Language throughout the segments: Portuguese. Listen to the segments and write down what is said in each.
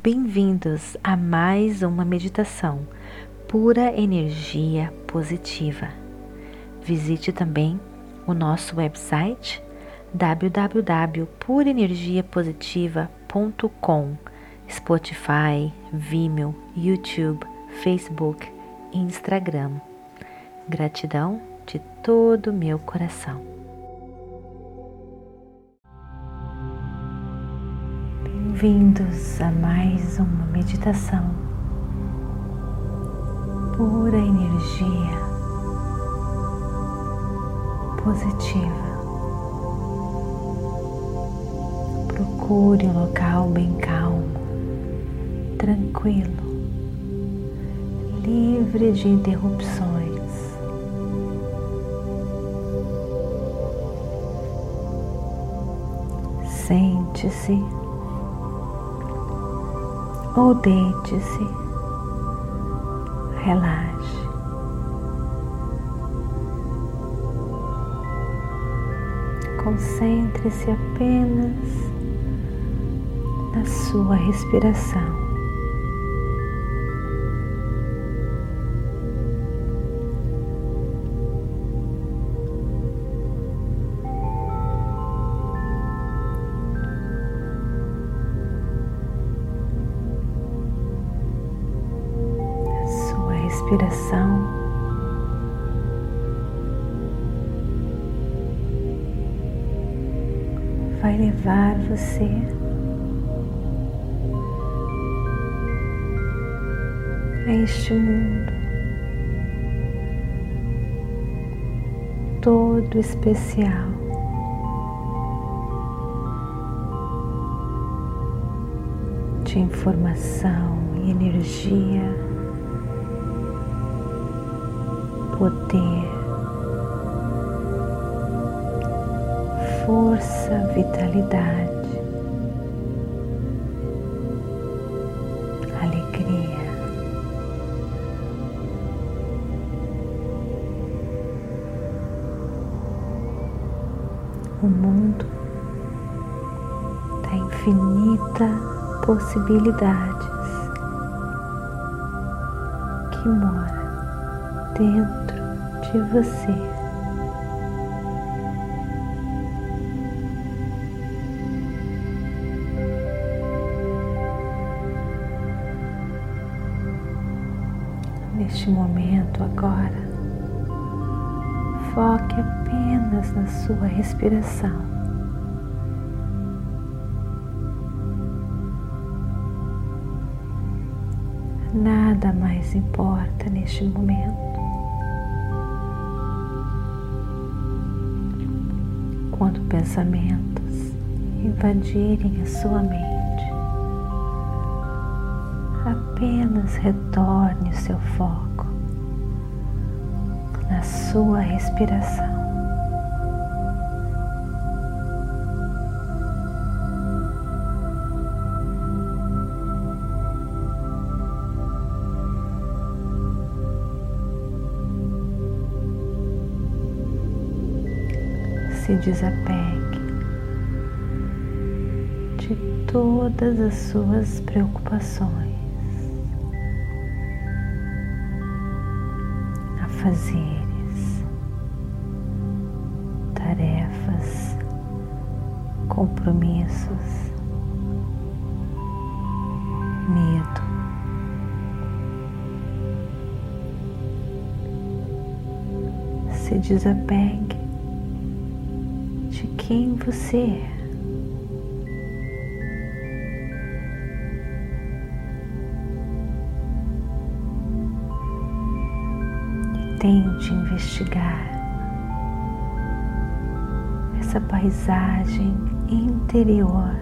Bem-vindos a mais uma meditação pura energia positiva. Visite também o nosso website www.purenergiapositiva.com, Spotify, Vimeo, YouTube, Facebook e Instagram. Gratidão de todo o meu coração. Bem-vindos a mais uma meditação. Pura energia positiva. Procure um local bem calmo, tranquilo, livre de interrupções. Sente-se ou deite-se, relaxe. Concentre-se apenas na sua respiração. Respiração. Vai levar você a este mundo todo especial. De informação e energia poder, força, vitalidade, alegria. O mundo da infinita possibilidades que mora dentro de você. Neste momento, agora, foque apenas na sua respiração. Nada mais importa neste momento. Pensamentos invadirem a sua mente, apenas retorne o seu foco na sua respiração. Se desapegue de todas as suas preocupações, afazeres, tarefas, compromissos, medo. Se desapegue quem você é. Tente investigar essa paisagem interior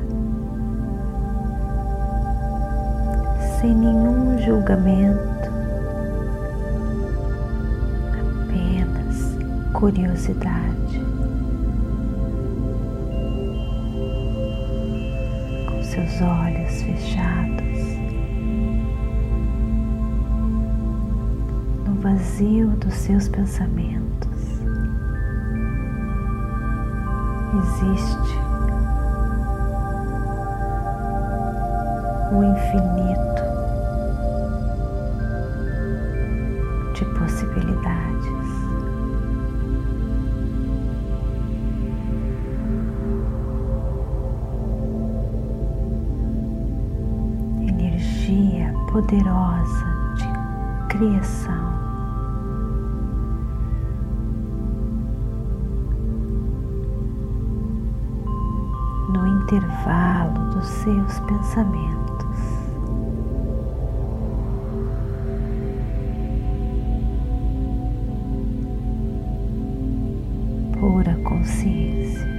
sem nenhum julgamento, apenas curiosidade. Seus olhos fechados, no vazio dos seus pensamentos, existe o infinito poderosa de criação. No intervalo dos seus pensamentos. pura consciência.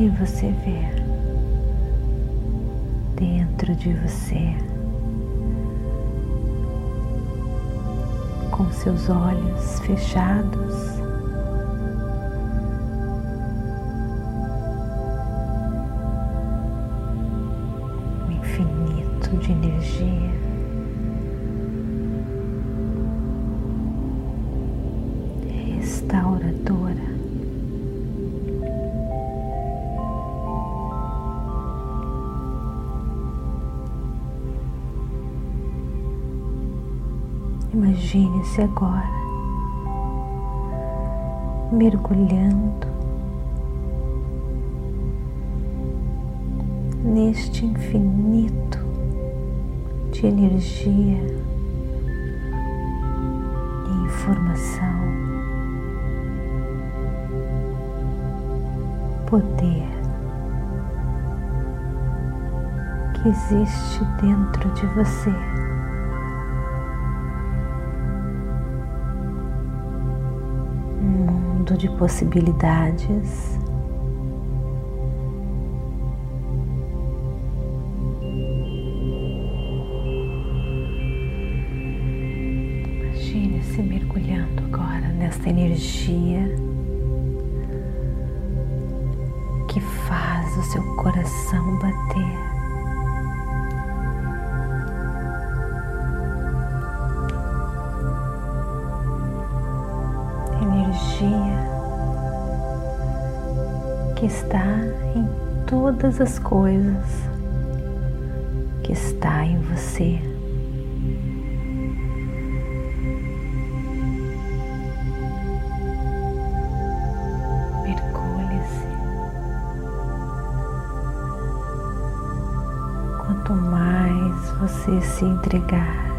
Que você vê dentro de você, com seus olhos fechados. Um infinito de energia. Imagine-se agora mergulhando neste infinito de energia e informação, poder que existe dentro de você. De possibilidades. Imagine-se mergulhando agora nesta energia que faz o seu coração bater. Que está em todas as coisas, que está em você. Mergulhe-se. Quanto mais você se entregar,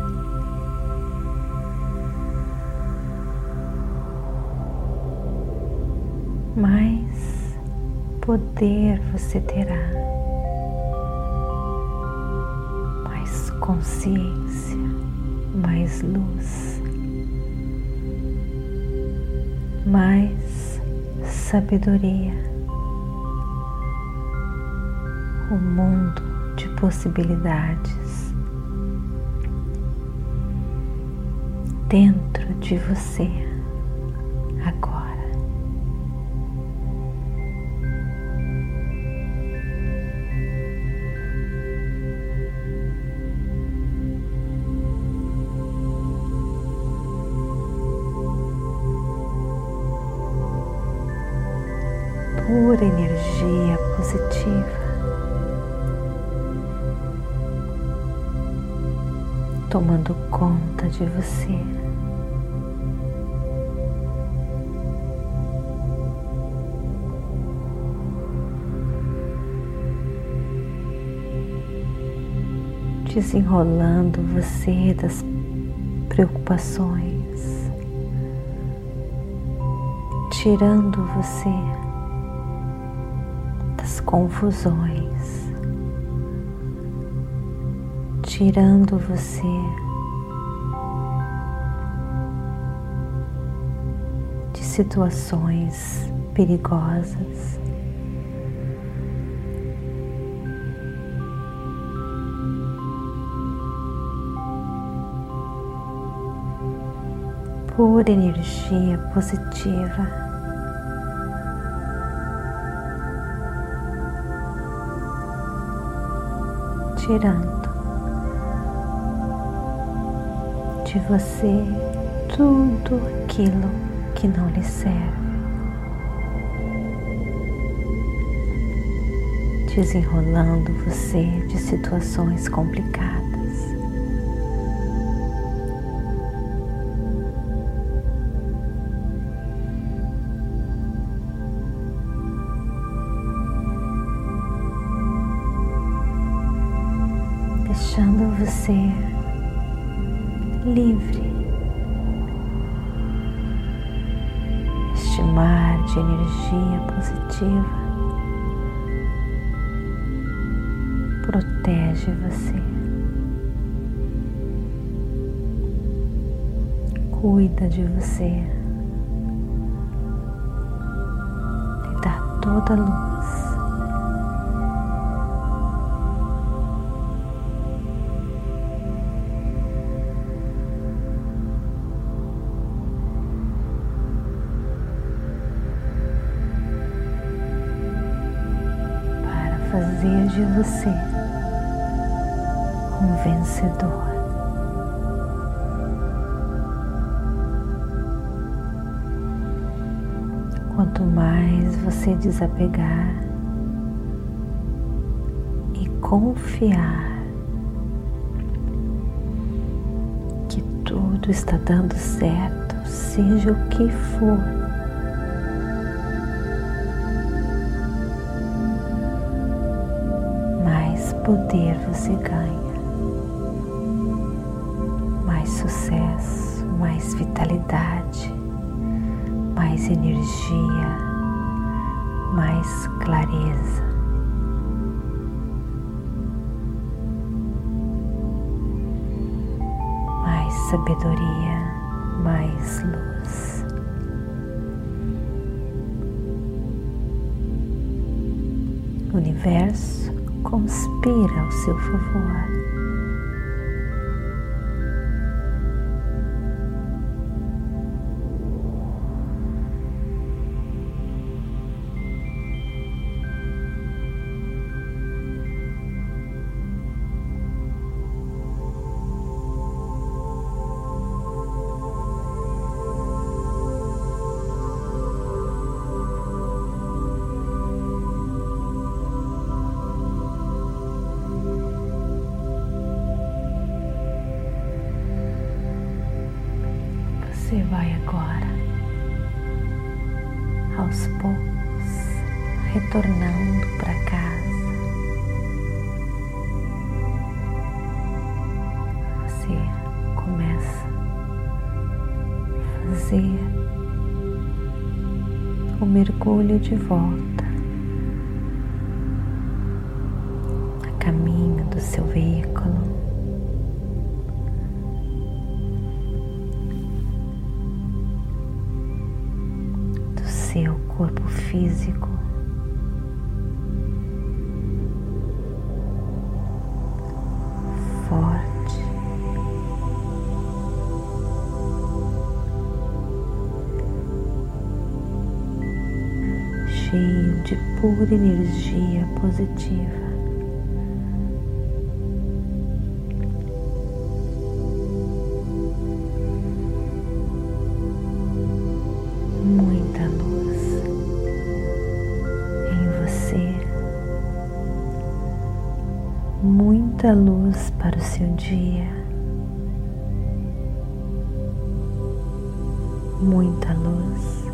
mais poder você terá, mais consciência, mais luz, mais sabedoria. O mundo de possibilidades dentro de você positiva. Tomando conta de você. Desenrolando você das preocupações, tirando você confusões, tirando você de situações perigosas. Pura energia positiva. Tirando de você tudo aquilo que não lhe serve. Desenrolando você de situações complicadas. Este mar de energia positiva protege você. Cuida de você. Lhe dá toda a luz. De você um vencedor. Quanto mais você desapegar e confiar que tudo está dando certo, seja o que for. Poder você ganha, mais sucesso, mais vitalidade, mais energia, mais clareza. Mais sabedoria, mais luz. universo conspira ao seu favor. Retornando para casa. Você começa a fazer o mergulho de volta a caminho do seu veículo. seu corpo físico. Cheio de pura energia positiva. muita luz para o seu dia, muita luz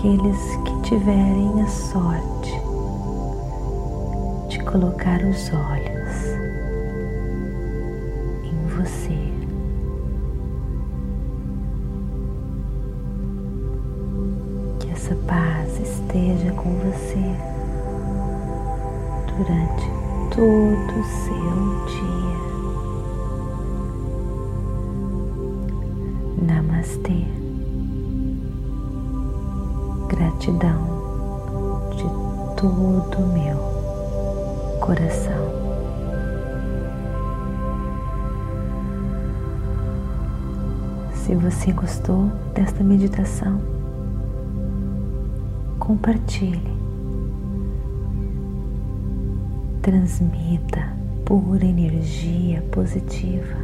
aqueles que tiverem a sorte de colocar os olhos em você. Que essa paz esteja com você durante todo o seu dia. Namastê. Gratidão de todo o meu coração. Se você gostou desta meditação, compartilhe, transmita pura energia positiva.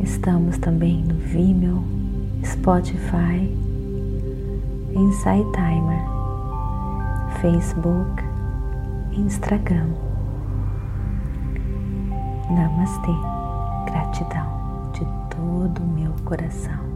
Estamos também no Vimeo, Spotify, Insight Timer, Facebook, Instagram. Namastê, gratidão de todo o meu coração.